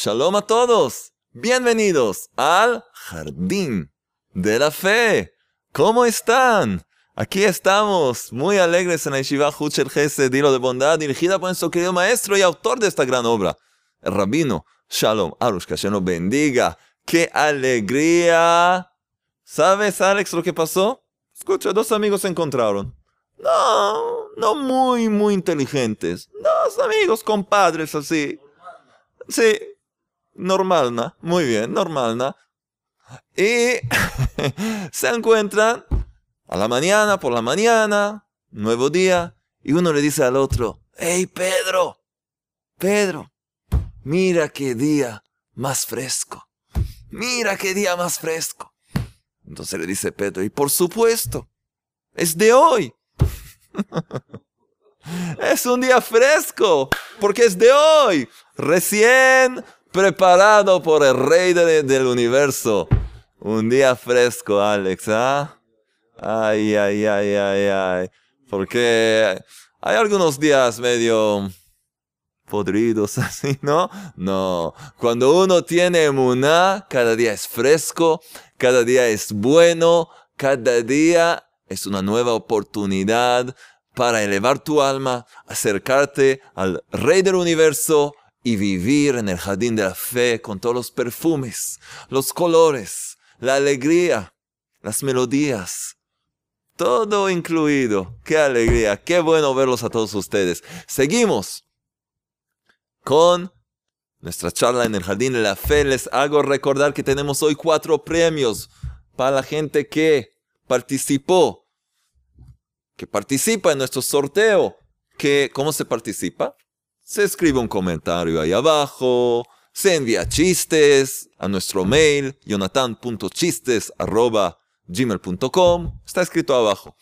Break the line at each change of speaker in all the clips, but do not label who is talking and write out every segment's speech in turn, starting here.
Shalom a todos. Bienvenidos al Jardín de la Fe. ¿Cómo están? Aquí estamos, muy alegres en la Yeshiva Huchel Gesed, Dilo de Bondad, dirigida por nuestro querido maestro y autor de esta gran obra, el rabino Shalom Arush, que se nos bendiga. ¡Qué alegría! ¿Sabes, Alex, lo que pasó? Escucha, dos amigos se encontraron. No, no muy, muy inteligentes. Dos amigos, compadres, así. Sí, normal, ¿no? Muy bien, normal, ¿no? Y se encuentran a la mañana, por la mañana, nuevo día, y uno le dice al otro, hey Pedro, Pedro, mira qué día más fresco, mira qué día más fresco. Entonces le dice Pedro, y por supuesto, es de hoy. es un día fresco, porque es de hoy, recién preparado por el rey del universo. Un día fresco, Alex, ¿ah? Ay, ay, ay, ay, ay. Porque hay algunos días medio podridos así, ¿no? No. Cuando uno tiene emuná, cada día es fresco, cada día es bueno, cada día es una nueva oportunidad para elevar tu alma, acercarte al Rey del Universo y vivir en el jardín de la fe con todos los perfumes, los colores, la alegría, las melodías, todo incluido. Qué alegría, qué bueno verlos a todos ustedes. Seguimos con nuestra charla en el Jardín de la Fe. Les hago recordar que tenemos hoy cuatro premios para la gente que participó, que participa en nuestro sorteo. Que, ¿Cómo se participa? Se escribe un comentario ahí abajo, se envía chistes a nuestro mail, jonathan.chistes gmail.com, está escrito abajo.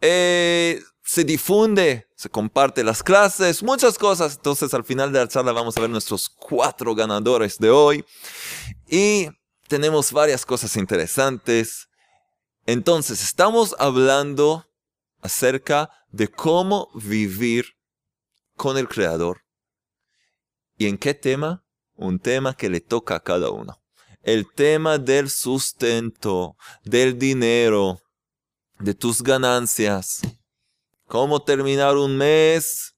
Eh, se difunde, se comparte las clases, muchas cosas. Entonces al final de la charla vamos a ver nuestros cuatro ganadores de hoy. Y tenemos varias cosas interesantes. Entonces estamos hablando acerca de cómo vivir con el Creador. ¿Y en qué tema? Un tema que le toca a cada uno el tema del sustento, del dinero, de tus ganancias. ¿Cómo terminar un mes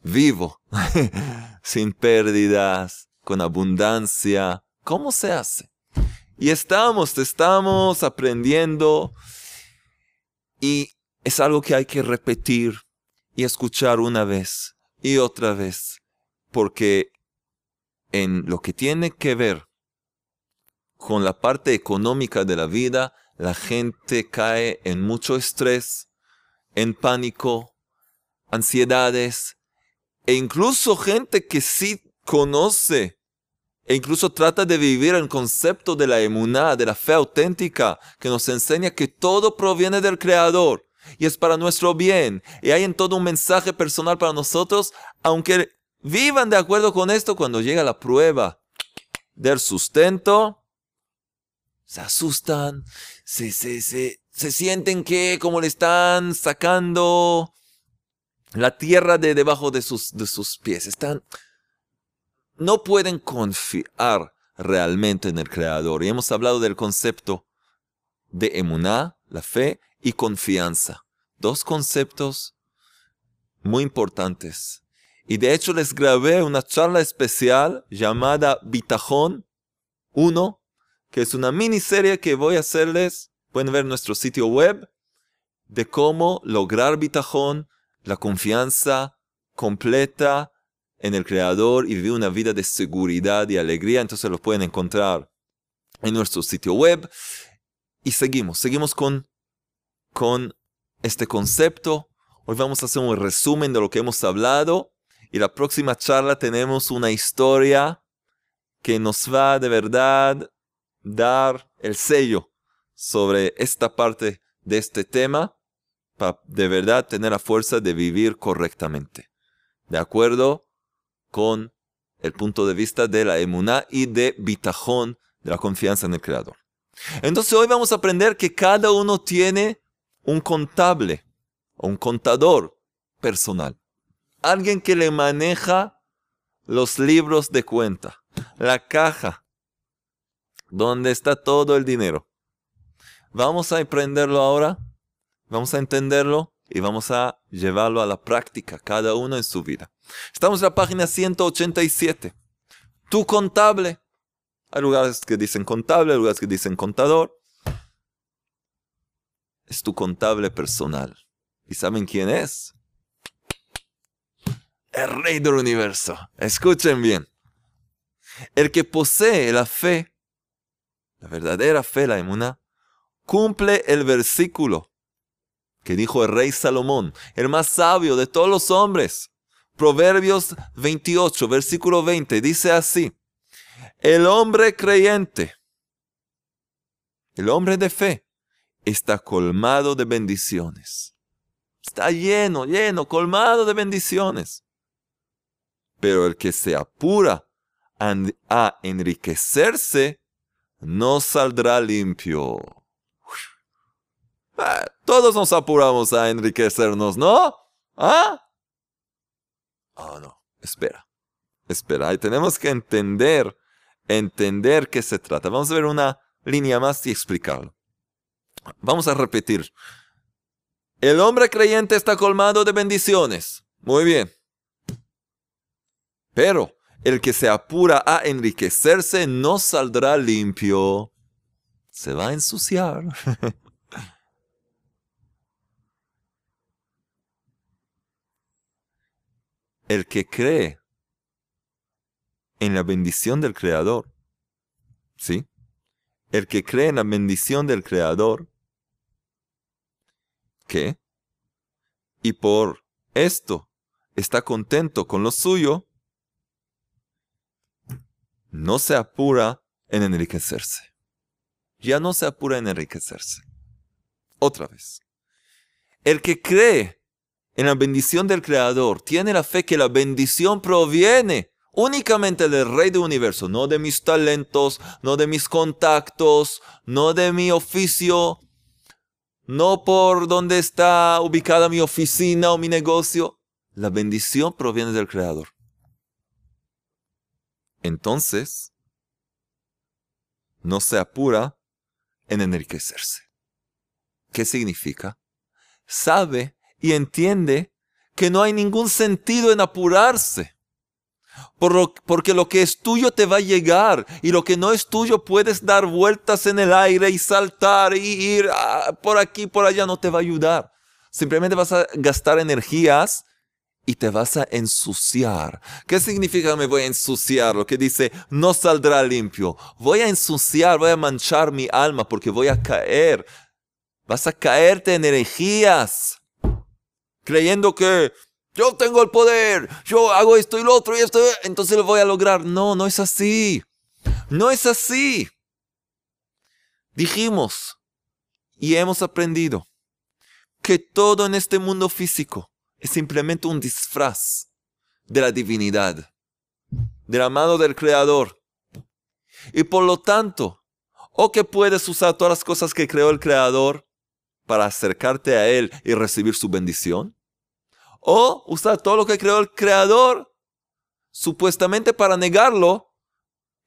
vivo, sin pérdidas, con abundancia? ¿Cómo se hace? Y estamos, estamos aprendiendo y es algo que hay que repetir y escuchar una vez y otra vez, porque en lo que tiene que ver con la parte económica de la vida, la gente cae en mucho estrés, en pánico, ansiedades, e incluso gente que sí conoce e incluso trata de vivir el concepto de la emuná, de la fe auténtica, que nos enseña que todo proviene del Creador y es para nuestro bien. Y hay en todo un mensaje personal para nosotros, aunque vivan de acuerdo con esto cuando llega la prueba del sustento, se asustan, se, se, se, se sienten que como le están sacando la tierra de debajo de sus, de sus pies. Están, no pueden confiar realmente en el Creador. Y hemos hablado del concepto de emuná, la fe, y confianza. Dos conceptos muy importantes. Y de hecho les grabé una charla especial llamada Bitajón 1 que es una miniserie que voy a hacerles, pueden ver nuestro sitio web, de cómo lograr bitajón, la confianza completa en el Creador y vivir una vida de seguridad y alegría. Entonces lo pueden encontrar en nuestro sitio web. Y seguimos, seguimos con, con este concepto. Hoy vamos a hacer un resumen de lo que hemos hablado. Y la próxima charla tenemos una historia que nos va de verdad dar el sello sobre esta parte de este tema para de verdad tener la fuerza de vivir correctamente. De acuerdo con el punto de vista de la emuná y de bitajón, de la confianza en el Creador. Entonces hoy vamos a aprender que cada uno tiene un contable un contador personal. Alguien que le maneja los libros de cuenta, la caja, donde está todo el dinero. Vamos a aprenderlo ahora, vamos a entenderlo y vamos a llevarlo a la práctica, cada uno en su vida. Estamos en la página 187. Tu contable. Hay lugares que dicen contable, hay lugares que dicen contador. Es tu contable personal. ¿Y saben quién es? El rey del universo. Escuchen bien. El que posee la fe, la verdadera fe, la emuna, cumple el versículo que dijo el rey Salomón, el más sabio de todos los hombres. Proverbios 28, versículo 20, dice así, el hombre creyente, el hombre de fe, está colmado de bendiciones. Está lleno, lleno, colmado de bendiciones. Pero el que se apura a enriquecerse, no saldrá limpio. Ah, todos nos apuramos a enriquecernos, ¿no? ¿Ah? Oh, no. Espera. Espera. Y tenemos que entender, entender qué se trata. Vamos a ver una línea más y explicarlo. Vamos a repetir. El hombre creyente está colmado de bendiciones. Muy bien. Pero el que se apura a enriquecerse no saldrá limpio. Se va a ensuciar. el que cree en la bendición del Creador, ¿sí? El que cree en la bendición del Creador, ¿qué? Y por esto está contento con lo suyo, no se apura en enriquecerse. Ya no se apura en enriquecerse. Otra vez. El que cree en la bendición del Creador, tiene la fe que la bendición proviene únicamente del Rey del Universo, no de mis talentos, no de mis contactos, no de mi oficio, no por dónde está ubicada mi oficina o mi negocio. La bendición proviene del Creador. Entonces, no se apura en enriquecerse. ¿Qué significa? Sabe y entiende que no hay ningún sentido en apurarse. Porque lo que es tuyo te va a llegar y lo que no es tuyo puedes dar vueltas en el aire y saltar y ir ah, por aquí, por allá, no te va a ayudar. Simplemente vas a gastar energías y te vas a ensuciar. ¿Qué significa me voy a ensuciar? Lo que dice, no saldrá limpio. Voy a ensuciar, voy a manchar mi alma porque voy a caer. Vas a caerte en energías creyendo que yo tengo el poder, yo hago esto y lo otro y esto, entonces lo voy a lograr. No, no es así. No es así. Dijimos y hemos aprendido que todo en este mundo físico es simplemente un disfraz de la divinidad, de la mano del Creador. Y por lo tanto, o que puedes usar todas las cosas que creó el Creador para acercarte a Él y recibir su bendición. O usar todo lo que creó el Creador supuestamente para negarlo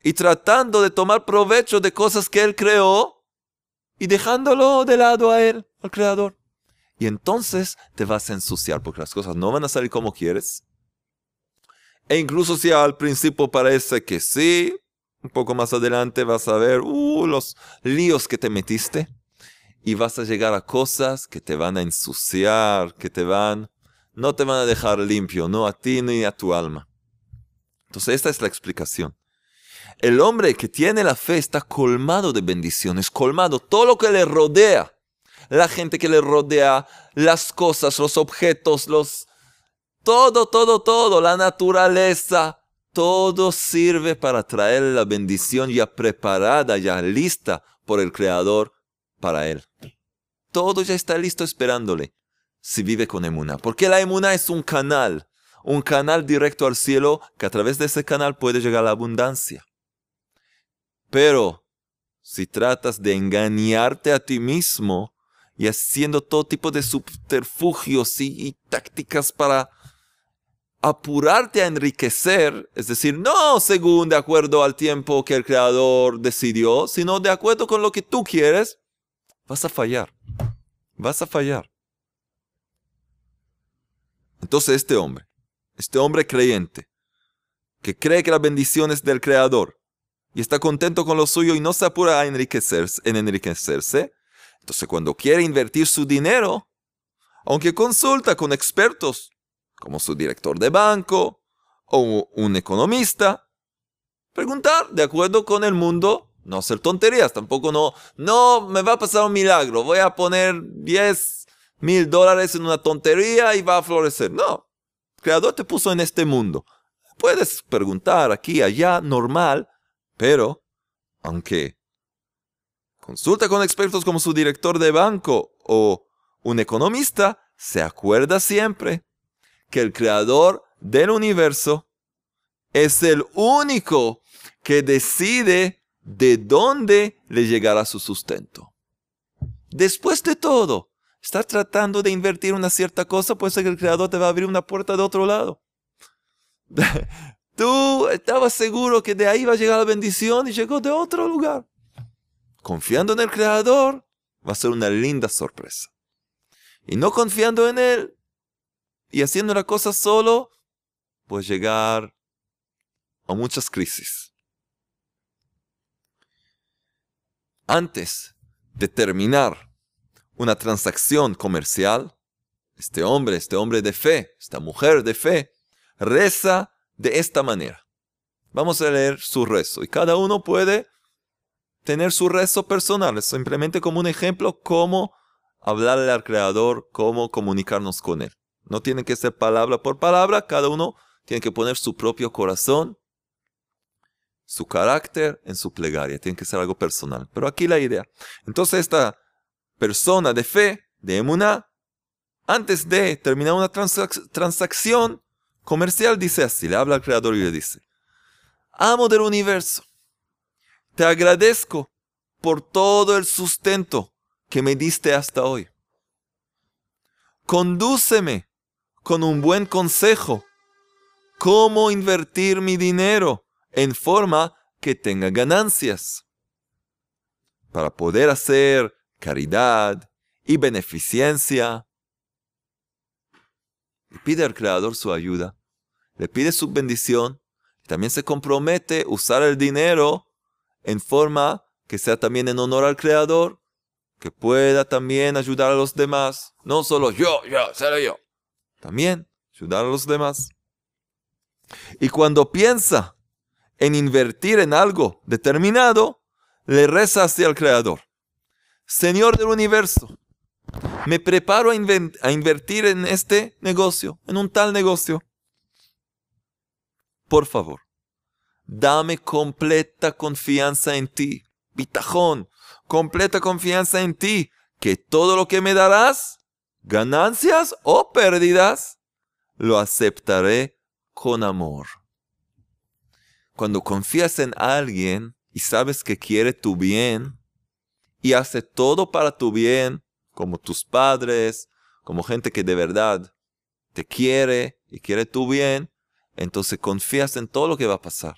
y tratando de tomar provecho de cosas que Él creó y dejándolo de lado a Él, al Creador. Y entonces te vas a ensuciar porque las cosas no van a salir como quieres. E incluso si al principio parece que sí, un poco más adelante vas a ver uh, los líos que te metiste y vas a llegar a cosas que te van a ensuciar, que te van, no te van a dejar limpio, no a ti ni a tu alma. Entonces esta es la explicación. El hombre que tiene la fe está colmado de bendiciones, colmado todo lo que le rodea, la gente que le rodea, las cosas, los objetos, los todo, todo, todo, la naturaleza, todo sirve para traer la bendición ya preparada, ya lista por el Creador para él. Todo ya está listo esperándole si vive con emuna. Porque la emuna es un canal, un canal directo al cielo que a través de ese canal puede llegar a la abundancia. Pero si tratas de engañarte a ti mismo y haciendo todo tipo de subterfugios y, y tácticas para apurarte a enriquecer, es decir, no según de acuerdo al tiempo que el creador decidió, sino de acuerdo con lo que tú quieres, vas a fallar. Vas a fallar. Entonces este hombre, este hombre creyente, que cree que la bendición es del creador y está contento con lo suyo y no se apura a enriquecerse, en enriquecerse, entonces cuando quiere invertir su dinero, aunque consulta con expertos, como su director de banco o un economista. Preguntar de acuerdo con el mundo, no hacer tonterías, tampoco no, no me va a pasar un milagro, voy a poner 10 mil dólares en una tontería y va a florecer. No, el creador te puso en este mundo. Puedes preguntar aquí, allá, normal, pero aunque consulta con expertos como su director de banco o un economista, se acuerda siempre que el creador del universo es el único que decide de dónde le llegará su sustento. Después de todo, estás tratando de invertir una cierta cosa, puede ser que el creador te va a abrir una puerta de otro lado. Tú estabas seguro que de ahí va a llegar la bendición y llegó de otro lugar. Confiando en el creador, va a ser una linda sorpresa. Y no confiando en él, y haciendo la cosa solo, puede llegar a muchas crisis. Antes de terminar una transacción comercial, este hombre, este hombre de fe, esta mujer de fe, reza de esta manera. Vamos a leer su rezo y cada uno puede tener su rezo personal, simplemente como un ejemplo cómo hablarle al Creador, cómo comunicarnos con Él. No tiene que ser palabra por palabra, cada uno tiene que poner su propio corazón, su carácter en su plegaria, tiene que ser algo personal. Pero aquí la idea. Entonces esta persona de fe, de emuná, antes de terminar una transacción comercial, dice así, le habla al Creador y le dice, amo del universo, te agradezco por todo el sustento que me diste hasta hoy. Condúceme con un buen consejo cómo invertir mi dinero en forma que tenga ganancias. Para poder hacer caridad y beneficencia. Le pide al Creador su ayuda, le pide su bendición, también se compromete a usar el dinero en forma que sea también en honor al Creador, que pueda también ayudar a los demás, no solo yo, yo, seré yo también ayudar a los demás. Y cuando piensa en invertir en algo determinado, le reza hacia el Creador. Señor del universo, me preparo a, invertir en este negocio, en un tal negocio. Por favor, dame completa confianza en ti, bitajón, completa confianza en ti, que todo lo que me darás ganancias o pérdidas, lo aceptaré con amor. Cuando confías en alguien y sabes que quiere tu bien y hace todo para tu bien, como tus padres, como gente que de verdad te quiere y quiere tu bien, entonces confías en todo lo que va a pasar.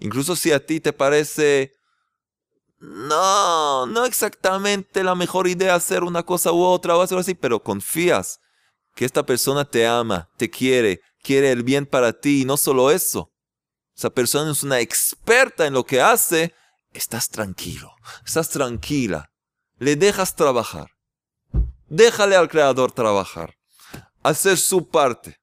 Incluso si a ti te parece no, no exactamente la mejor idea hacer una cosa u otra o hacer así, pero confías que esta persona te ama, te quiere, quiere el bien para ti y no solo eso. Esa persona es una experta en lo que hace, estás tranquilo, estás tranquila, le dejas trabajar. Déjale al Creador trabajar, hacer su parte.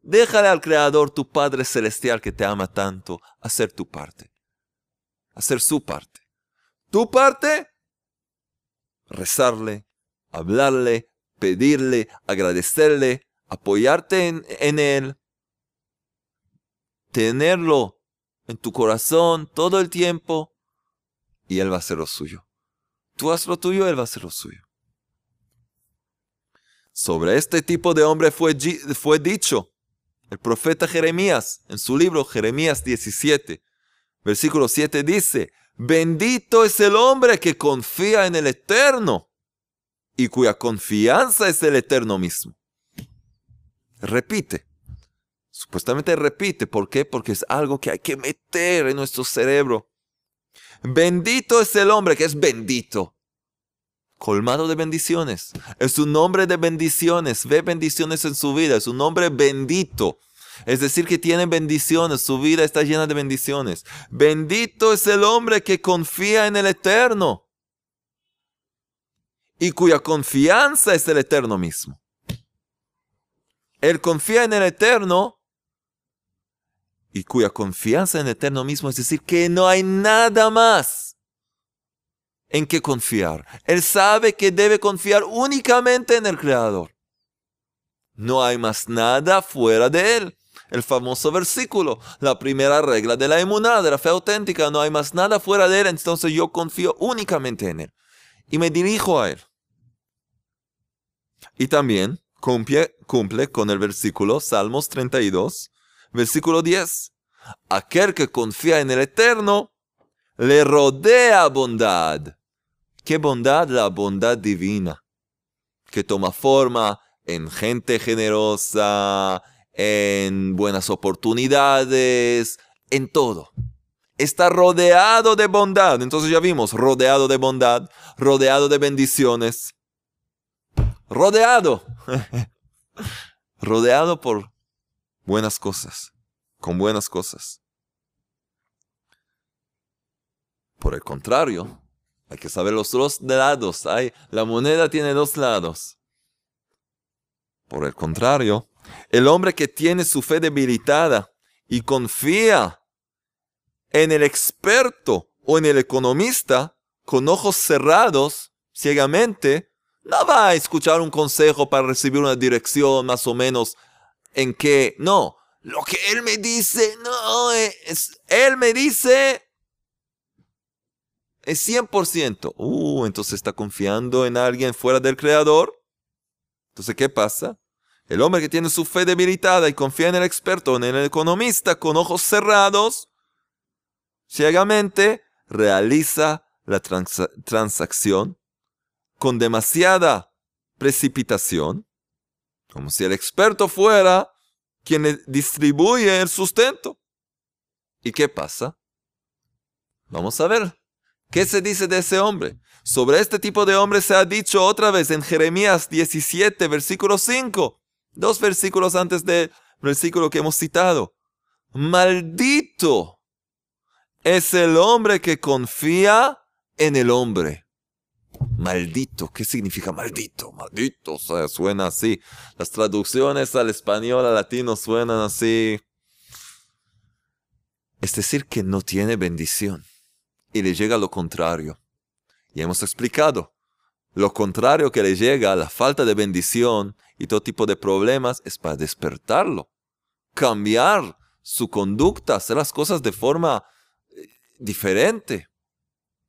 Déjale al Creador, tu Padre Celestial que te ama tanto, hacer tu parte. Hacer su parte. Tu parte, rezarle, hablarle, pedirle, agradecerle, apoyarte en, Él, tenerlo en tu corazón todo el tiempo y Él va a hacer lo suyo. Tú haz lo tuyo, Él va a hacer lo suyo. Sobre este tipo de hombre fue, fue dicho el profeta Jeremías en su libro Jeremías 17, versículo 7 dice, Bendito es el hombre que confía en el Eterno y cuya confianza es el Eterno mismo. Repite, Supuestamente repite. ¿Por qué? Porque es algo que hay que meter en nuestro cerebro. Bendito es el hombre que es bendito. Colmado de bendiciones. Es un hombre de bendiciones. Ve bendiciones en su vida. Es un hombre bendito. Es decir, que tiene bendiciones. Su vida está llena de bendiciones. Bendito es el hombre que confía en el Eterno. Y cuya confianza es el Eterno mismo. Él confía en el Eterno y cuya confianza en el Eterno mismo, es decir, que no hay nada más en que confiar. Él sabe que debe confiar únicamente en el Creador. No hay más nada fuera de Él. El famoso versículo, la primera regla de la emuná, de la fe auténtica, no hay más nada fuera de Él, entonces yo confío únicamente en Él. Y me dirijo a Él. Y también cumple, cumple con el versículo Salmos 32, Versículo 10. Aquel que confía en el Eterno le rodea bondad. ¿Qué bondad? La bondad divina, que toma forma en gente generosa, en buenas oportunidades, en todo. Está rodeado de bondad. Entonces ya vimos, rodeado de bondad, rodeado de bendiciones. Rodeado. rodeado por buenas cosas, con buenas cosas. Por el contrario, hay que saber los dos lados. Hay, la moneda tiene dos lados. Por el contrario, el hombre que tiene su fe debilitada y confía en el experto o en el economista con ojos cerrados, ciegamente, no va a escuchar un consejo para recibir una dirección más o menos en que, no, lo que Él me dice, no, es, Él me dice, es 100%. Uh, entonces está confiando en alguien fuera del Creador. Entonces, ¿qué pasa? El hombre que tiene su fe debilitada y confía en el experto, en el economista, con ojos cerrados, ciegamente realiza la transacción con demasiada precipitación como si el experto fuera quien distribuye el sustento. ¿Y qué pasa? Vamos a ver. ¿Qué se dice de ese hombre? Sobre este tipo de hombre se ha dicho otra vez en Jeremías 17, versículo 5. Dos versículos antes del versículo que hemos citado. Maldito es el hombre que confía en el hombre. Maldito, ¿qué significa maldito? Maldito, o sea, suena así. Las traducciones al español, al latino suenan así. Es decir, que no tiene bendición. Y le llega lo contrario. Y hemos explicado. Lo contrario que le llega, la falta de bendición y todo tipo de problemas, es para despertarlo. Cambiar su conducta, hacer las cosas de forma eh, diferente.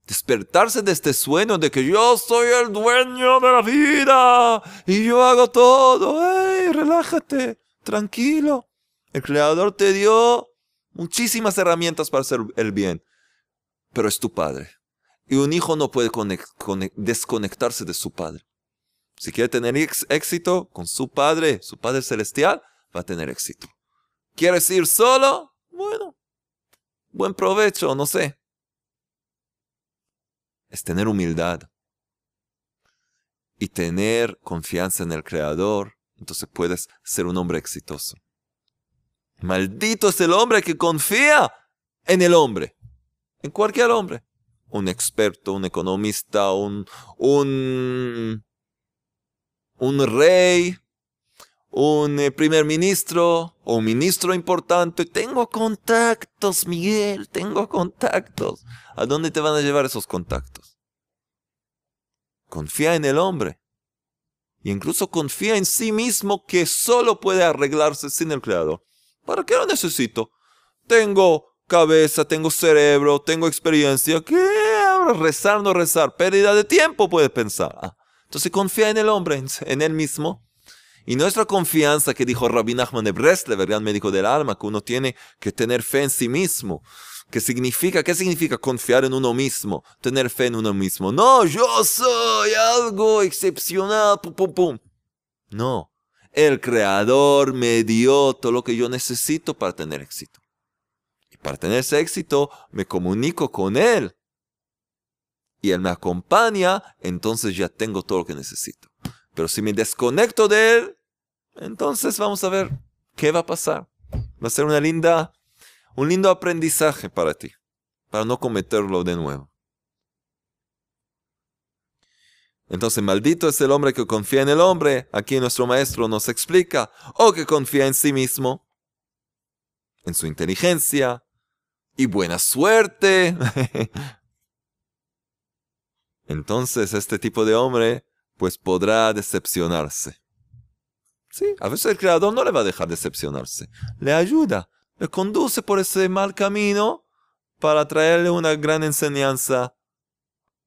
Despertarse de este sueño de que yo soy el dueño de la vida y yo hago todo. ¡Ey, relájate! Tranquilo. El Creador te dio muchísimas herramientas para hacer el bien, pero es tu padre. Y un hijo no puede desconectarse de su padre. Si quiere tener éxito con su padre, su padre celestial, va a tener éxito. ¿Quieres ir solo? Bueno, buen provecho, no sé es tener humildad y tener confianza en el Creador, entonces puedes ser un hombre exitoso. Maldito es el hombre que confía en el hombre, en cualquier hombre. Un experto, un economista, un, un, un rey, un eh, primer ministro o un ministro importante. Tengo contactos, Miguel, tengo contactos. ¿A dónde te van a llevar esos contactos? Confía en el hombre. Y incluso confía en sí mismo que solo puede arreglarse sin el Creador. ¿Para qué lo necesito? Tengo cabeza, tengo cerebro, tengo experiencia. ¿Qué? Rezar, no rezar. Pérdida de tiempo, puede pensar. Ah, entonces confía en el hombre, en él mismo y nuestra confianza que dijo Rabbi Nachman de Breslev, el gran médico del alma, que uno tiene que tener fe en sí mismo. ¿Qué significa? ¿Qué significa confiar en uno mismo? Tener fe en uno mismo. No, yo soy algo excepcional. Pum, pum, pum. No. El Creador me dio todo lo que yo necesito para tener éxito. Y para tener ese éxito me comunico con Él. Y Él me acompaña, entonces ya tengo todo lo que necesito. Pero si me desconecto de Él, entonces vamos a ver qué va a pasar. Va a ser una linda, un lindo aprendizaje para ti, para no cometerlo de nuevo. Entonces, maldito es el hombre que confía en el hombre. Aquí nuestro maestro nos explica. O que confía en sí mismo, en su inteligencia y buena suerte. Entonces, este tipo de hombre, pues podrá decepcionarse. Sí, a veces el creador no le va a dejar decepcionarse. Le ayuda, le conduce por ese mal camino para traerle una gran enseñanza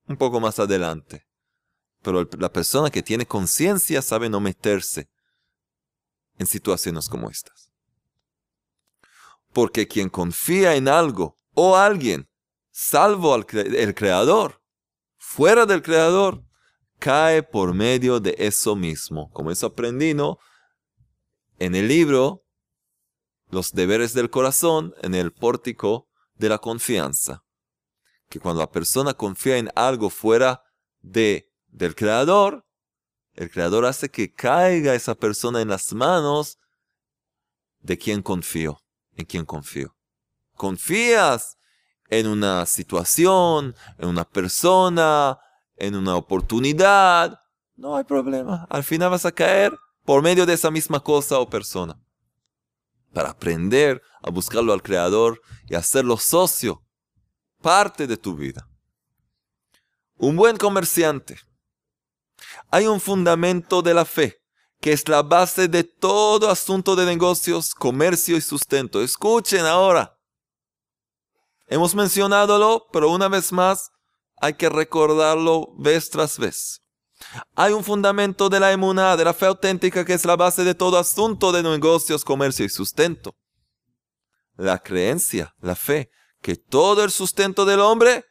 un poco más adelante. Pero la persona que tiene conciencia sabe no meterse en situaciones como estas. Porque quien confía en algo o alguien, salvo al el creador, fuera del creador, cae por medio de eso mismo. Como eso aprendí, En el libro, Los deberes del corazón, en el pórtico de la confianza. Que cuando la persona confía en algo fuera de del creador, el creador hace que caiga esa persona en las manos de quien confío, en quien confío. Confías en una situación, en una persona, en una oportunidad, no hay problema. Al final vas a caer por medio de esa misma cosa o persona. Para aprender a buscarlo al Creador y hacerlo socio, parte de tu vida. Un buen comerciante hay un fundamento de la fe, que es la base de todo asunto de negocios, comercio y sustento. Escuchen ahora. Hemos mencionadolo, pero una vez más hay que recordarlo vez tras vez. Hay un fundamento de la emuná, de la fe auténtica, que es la base de todo asunto de negocios, comercio y sustento. La creencia, la fe, que todo el sustento del hombre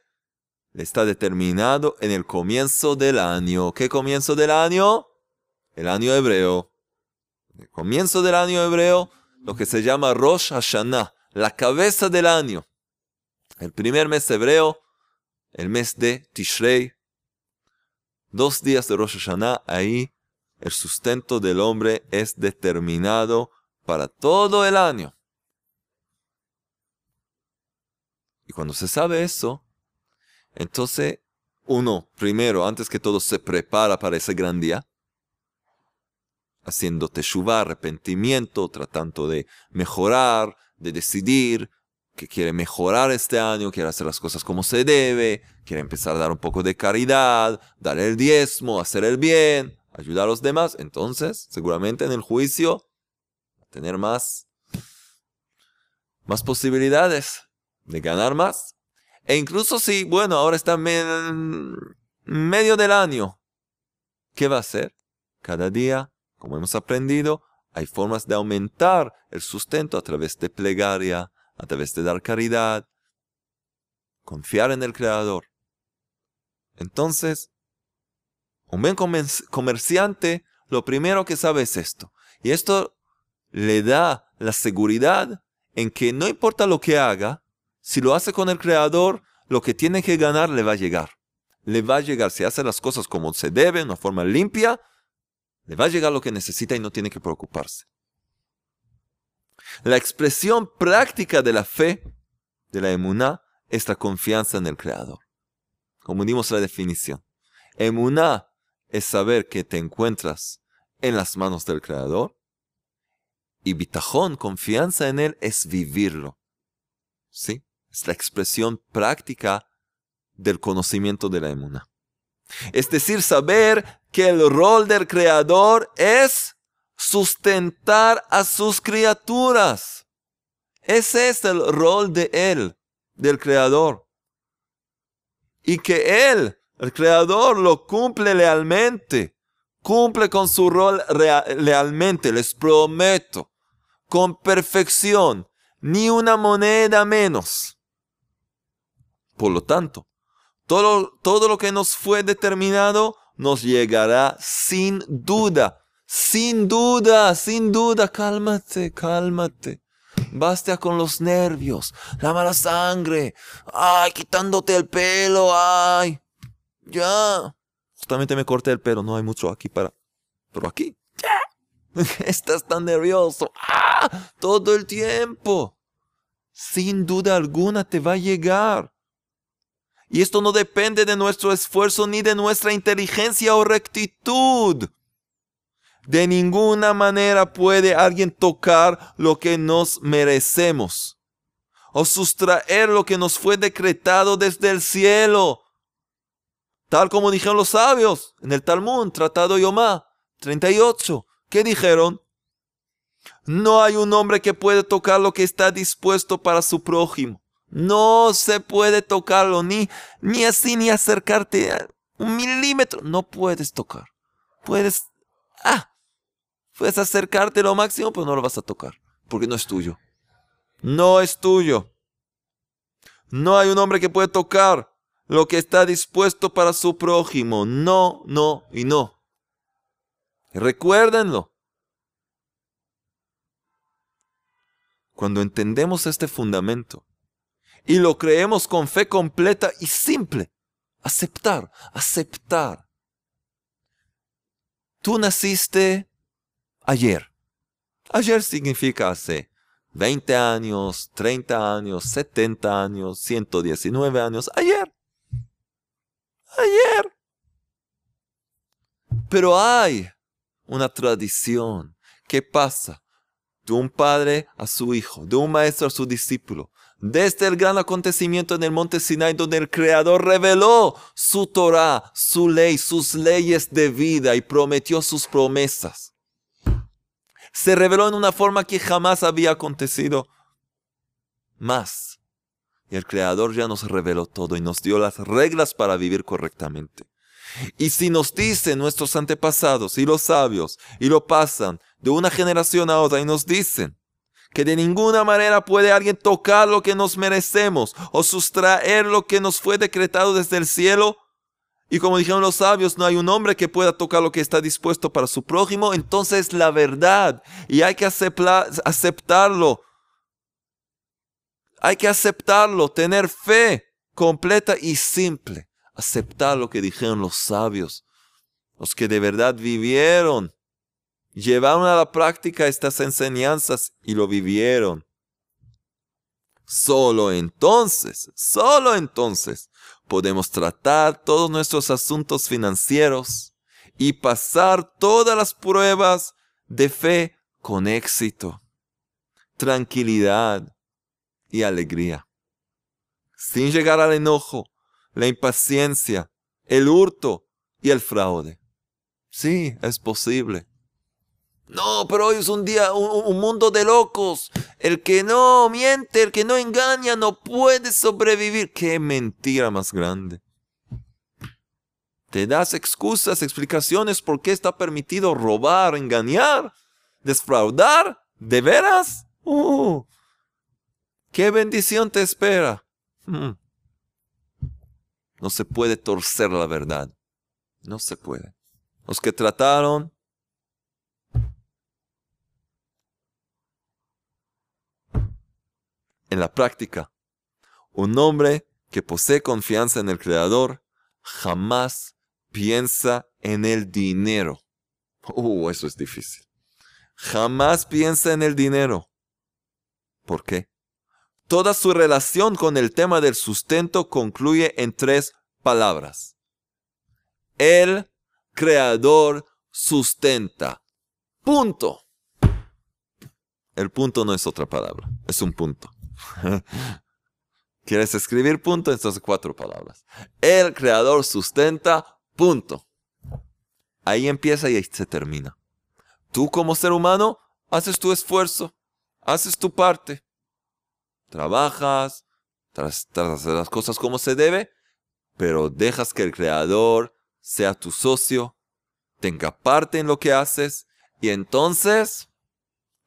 está determinado en el comienzo del año. ¿Qué comienzo del año? El año hebreo. El comienzo del año hebreo, lo que se llama Rosh Hashanah, la cabeza del año. El primer mes hebreo, el mes de Tishrei. Dos días de Rosh Hashanah, ahí el sustento del hombre es determinado para todo el año. Y cuando se sabe eso, entonces, uno, primero, antes que todo, se prepara para ese gran día, haciendo teshuva, arrepentimiento, tratando de mejorar, de decidir que quiere mejorar este año, quiere hacer las cosas como se debe, quiere empezar a dar un poco de caridad, dar el diezmo, hacer el bien, ayudar a los demás. Entonces, seguramente en el juicio, tener más, más posibilidades de ganar más. E incluso si, bueno, ahora está en medio del año, ¿qué va a hacer? Cada día, como hemos aprendido, hay formas de aumentar el sustento a través de plegaria, a través de dar caridad, confiar en el Creador. Entonces, un buen comerciante lo primero que sabe es esto. Y esto le da la seguridad en que no importa lo que haga, si lo hace con el creador, lo que tiene que ganar le va a llegar. Le va a llegar, si hace las cosas como se debe, de una forma limpia, le va a llegar lo que necesita y no tiene que preocuparse. La expresión práctica de la fe, de la emuná, es la confianza en el Creador. Como dimos la definición. Emuná es saber que te encuentras en las manos del Creador. Y bitajón, confianza en Él, es vivirlo. ¿Sí? es la expresión práctica del conocimiento de la emuna. Es decir, saber que el rol del creador es sustentar a sus criaturas. Ese es el rol de él, del creador. Y que él, el creador, lo cumple lealmente. Cumple con su rol lealmente, les prometo. Con perfección. Ni una moneda menos. Por lo tanto, todo, todo lo que nos fue determinado nos llegará sin duda, Sin duda, sin duda, cálmate, cálmate. Basta con los nervios, la mala sangre, ay, quitándote el pelo, ay. Ya. Justamente me corté el pelo, no hay mucho aquí para... Pero aquí, ya. Estás tan nervioso. ¡Ah! Todo el tiempo. Sin duda alguna te va a llegar. Y esto no depende de nuestro esfuerzo ni de nuestra inteligencia o rectitud. De ninguna manera puede alguien tocar lo que nos merecemos o sustraer lo que nos fue decretado desde el cielo. Tal como dijeron los sabios en el Talmud, Tratado Yomá 38. ¿Qué dijeron? No hay un hombre que puede tocar lo que está dispuesto para su prójimo. No se puede tocarlo, ni, ni así, ni acercarte a un milímetro. No puedes tocar. Puedes, ah, puedes acercarte lo máximo, pero no lo vas a tocar, porque no es tuyo. No es tuyo. No hay un hombre que puede tocar lo que está dispuesto para su prójimo. No, no y no. Recuérdenlo. Cuando entendemos este fundamento y lo creemos con fe completa y simple, aceptar, aceptar. Tú naciste ayer. Ayer significa hace 20 años, 30 años, 70 años, 119 años. Ayer ayer. Pero hay una tradición que pasa de un padre a su hijo, de un maestro a su discípulo, desde el gran acontecimiento en el monte Sinai donde el Creador reveló su Torah, su ley, sus leyes de vida y prometió sus promesas. Se reveló en una forma que jamás había acontecido más. Y el Creador ya nos reveló todo y nos dio las reglas para vivir correctamente. Y si nos dicen nuestros antepasados y los sabios y lo pasan de una generación a otra y nos dicen que de ninguna manera puede alguien tocar lo que nos merecemos o sustraer lo que nos fue decretado desde el cielo, y como dijeron los sabios, no hay un hombre que pueda tocar lo que está dispuesto para su prójimo, entonces la verdad, y hay que aceptarlo. Hay que aceptarlo, tener fe completa y simple. Aceptar lo que dijeron los sabios, los que de verdad vivieron, llevaron a la práctica estas enseñanzas y lo vivieron. Solo entonces, solo entonces podemos tratar todos nuestros asuntos financieros y pasar todas las pruebas de fe con éxito, tranquilidad, y alegría. Sin llegar al enojo, la impaciencia, el hurto y el fraude. Sí, es posible. No, pero hoy es un día, un, mundo de locos. El que no miente, el que no engaña, no puede sobrevivir. Qué mentira más grande. ¿Te das excusas, explicaciones por qué está permitido robar, engañar, desfraudar? ¿De veras? Uh, ¿Qué bendición te espera? Hmm. No se puede torcer la verdad. No se puede. Los que trataron en la práctica, un hombre que posee confianza en el Creador jamás piensa en el dinero. Uh, eso es difícil. Jamás piensa en el dinero. ¿Por qué? Toda su relación con el tema del sustento concluye en tres palabras. El creador sustenta. Punto. El punto no es otra palabra, es un punto. ¿Quieres escribir punto? Entonces cuatro palabras. El creador sustenta. Punto. Ahí empieza y ahí se termina. Tú como ser humano haces tu esfuerzo, haces tu parte trabajas, tratas de hacer las cosas como se debe, pero dejas que el creador sea tu socio, tenga parte en lo que haces y entonces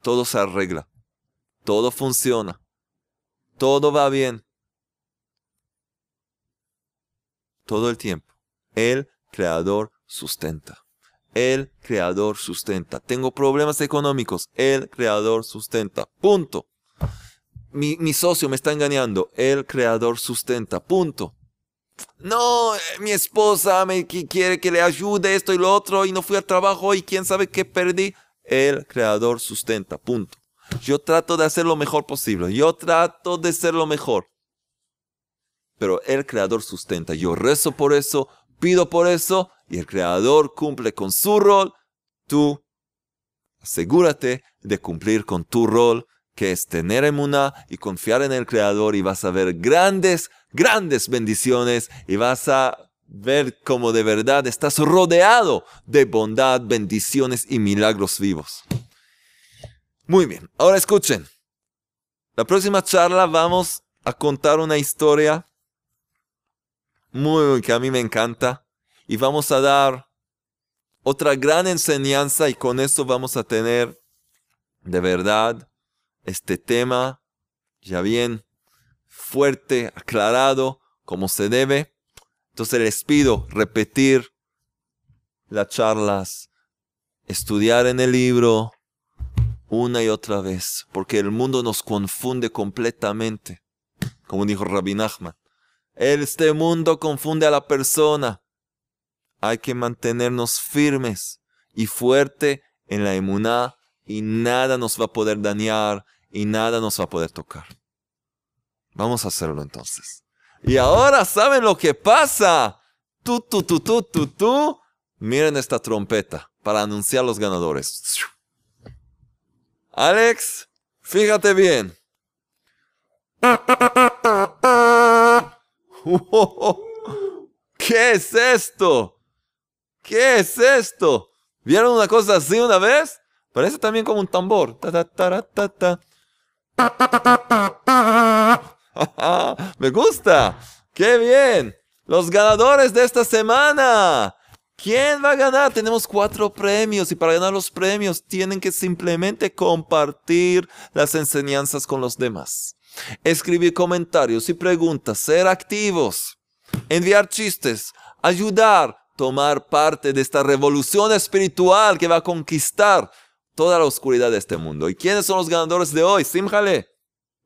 todo se arregla, todo funciona, todo va bien. Todo el tiempo. El creador sustenta. El creador sustenta. Tengo problemas económicos. El creador sustenta. Punto. Mi, socio me está engañando. El creador sustenta. Punto. No, eh, mi esposa me quiere que le ayude esto y lo otro y no fui al trabajo y quién sabe qué perdí. El creador sustenta. Punto. Yo trato de hacer lo mejor posible. Yo trato de ser lo mejor. Pero el creador sustenta. Yo rezo por eso, pido por eso y el creador cumple con su rol. Tú asegúrate de cumplir con tu rol, que es tener emuná y confiar en el creador y vas a ver grandes, grandes bendiciones y vas a ver cómo de verdad estás rodeado de bondad, bendiciones y milagros vivos. Muy bien, ahora escuchen. La próxima charla vamos a contar una historia muy que a mí me encanta y vamos a dar otra gran enseñanza y con eso vamos a tener de verdad este tema ya bien fuerte, aclarado, como se debe. Entonces les pido repetir las charlas, estudiar en el libro, una y otra vez, porque el mundo nos confunde completamente, como dijo Rabbi Nachman. Este mundo confunde a la persona. Hay que mantenernos firmes y fuerte en la emuná y nada nos va a poder dañar y nada nos va a poder tocar. Vamos a hacerlo entonces. Y ahora, ¿saben lo que pasa? Tú, tú, tú, tú, tú, tú. Miren esta trompeta para anunciar los ganadores. Alex, fíjate bien. ¿Qué es esto? ¿Qué es esto? ¿Vieron una cosa así una vez? Parece también como un tambor. Me gusta. ¡Qué bien! Los ganadores de esta semana. ¿Quién va a ganar? Tenemos cuatro premios y para ganar los premios tienen que simplemente compartir las enseñanzas con los demás. Escribir comentarios y preguntas, ser activos, enviar chistes, ayudar, tomar parte de esta revolución espiritual que va a conquistar toda la oscuridad de este mundo. ¿Y quiénes son los ganadores de hoy? Simjale.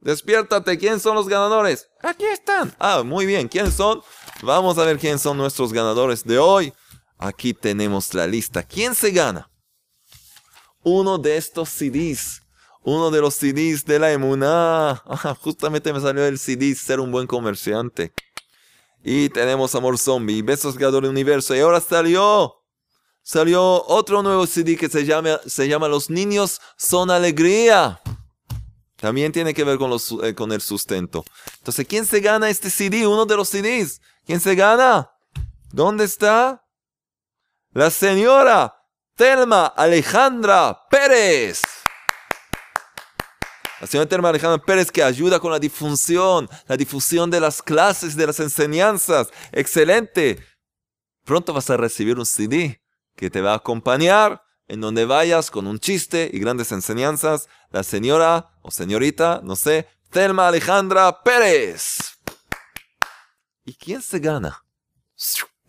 Despiértate, ¿quiénes son los ganadores? Aquí están. Ah, muy bien, ¿quiénes son? Vamos a ver quiénes son nuestros ganadores de hoy. Aquí tenemos la lista. ¿Quién se gana? Uno de estos CDs. Uno de los CDs de la Emuná. justamente me salió el CD ser un buen comerciante. Y tenemos Amor Zombie, Besos Gador Universo. Y ahora salió. Salió otro nuevo CD que se llama, se llama Los niños son alegría. También tiene que ver con, los, eh, con el sustento. Entonces, ¿quién se gana este CD? Uno de los CDs. ¿Quién se gana? ¿Dónde está? La señora Telma Alejandra Pérez. La señora Telma Alejandra Pérez que ayuda con la difusión, la difusión de las clases, de las enseñanzas. Excelente. Pronto vas a recibir un CD que te va a acompañar en donde vayas con un chiste y grandes enseñanzas. La señora o señorita, no sé, Telma Alejandra Pérez. ¿Y quién se gana?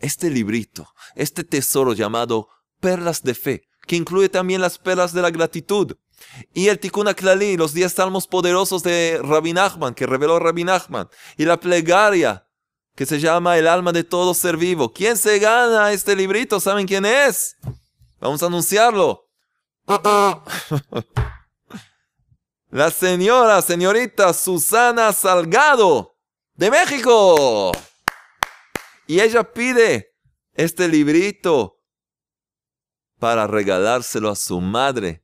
Este librito, este tesoro llamado Perlas de Fe, que incluye también las perlas de la gratitud, y el Tikkun Klali, los diez salmos poderosos de Rabbi Nachman, que reveló Rabbi Nachman, y la plegaria, que se llama El alma de todo ser vivo. ¿Quién se gana este librito? ¿Saben quién es? Vamos a anunciarlo. la señora, señorita Susana Salgado, de México. Y ella pide este librito para regalárselo a su madre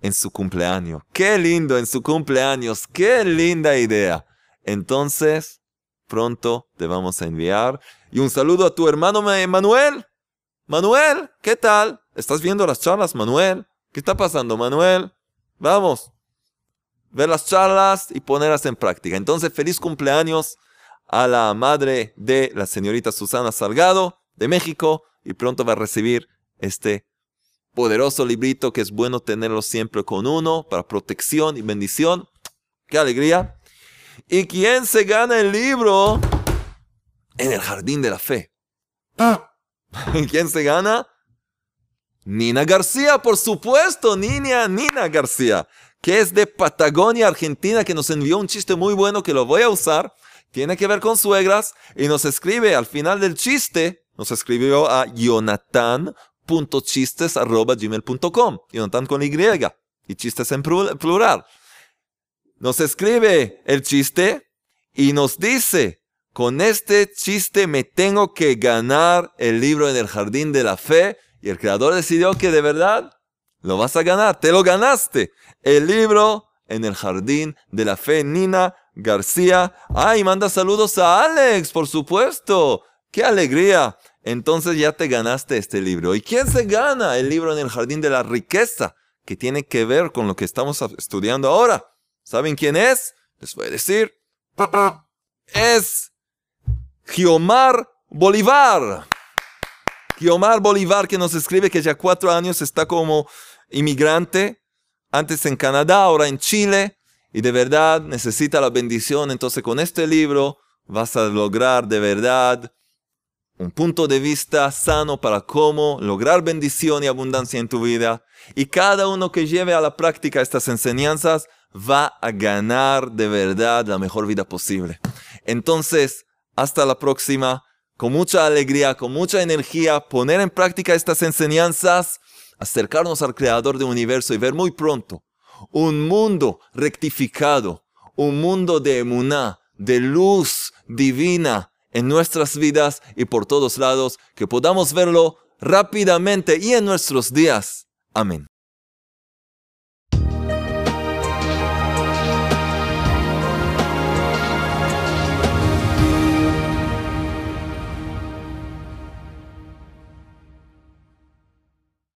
en su cumpleaños. Qué lindo en su cumpleaños, qué linda idea. Entonces, pronto te vamos a enviar. Y un saludo a tu hermano Manuel. Manuel, ¿qué tal? ¿Estás viendo las charlas, Manuel? ¿Qué está pasando, Manuel? Vamos. Ver las charlas y ponerlas en práctica. Entonces, feliz cumpleaños a la madre de la señorita Susana Salgado de México y pronto va a recibir este poderoso librito que es bueno tenerlo siempre con uno para protección y bendición. ¡Qué alegría! ¿Y quién se gana el libro en el jardín de la fe? ¿Quién se gana? Nina García, por supuesto, Nina, Nina García, que es de Patagonia, Argentina, que nos envió un chiste muy bueno que lo voy a usar. Tiene que ver con suegras y nos escribe al final del chiste, nos escribió a jonathan.chistes.gmail.com, Jonathan con Y y chistes en plural. Nos escribe el chiste y nos dice, con este chiste me tengo que ganar el libro en el jardín de la fe y el creador decidió que de verdad lo vas a ganar, te lo ganaste. El libro en el jardín de la fe, Nina García. Ay, manda saludos a Alex, por supuesto. ¡Qué alegría! Entonces ya te ganaste este libro. ¿Y quién se gana el libro en el jardín de la riqueza? Que tiene que ver con lo que estamos estudiando ahora. ¿Saben quién es? Les voy a decir. Es Giomar Bolívar. Giomar Bolívar que nos escribe que ya cuatro años está como inmigrante, antes en Canadá, ahora en Chile, y de verdad necesita la bendición. Entonces con este libro vas a lograr de verdad un punto de vista sano para cómo lograr bendición y abundancia en tu vida. Y cada uno que lleve a la práctica estas enseñanzas va a ganar de verdad la mejor vida posible. Entonces, hasta la próxima con mucha alegría, con mucha energía, poner en práctica estas enseñanzas, acercarnos al Creador del universo y ver muy pronto un mundo rectificado, un mundo de emuná, de luz divina en nuestras vidas y por todos lados, que podamos verlo rápidamente y en nuestros días. Amén.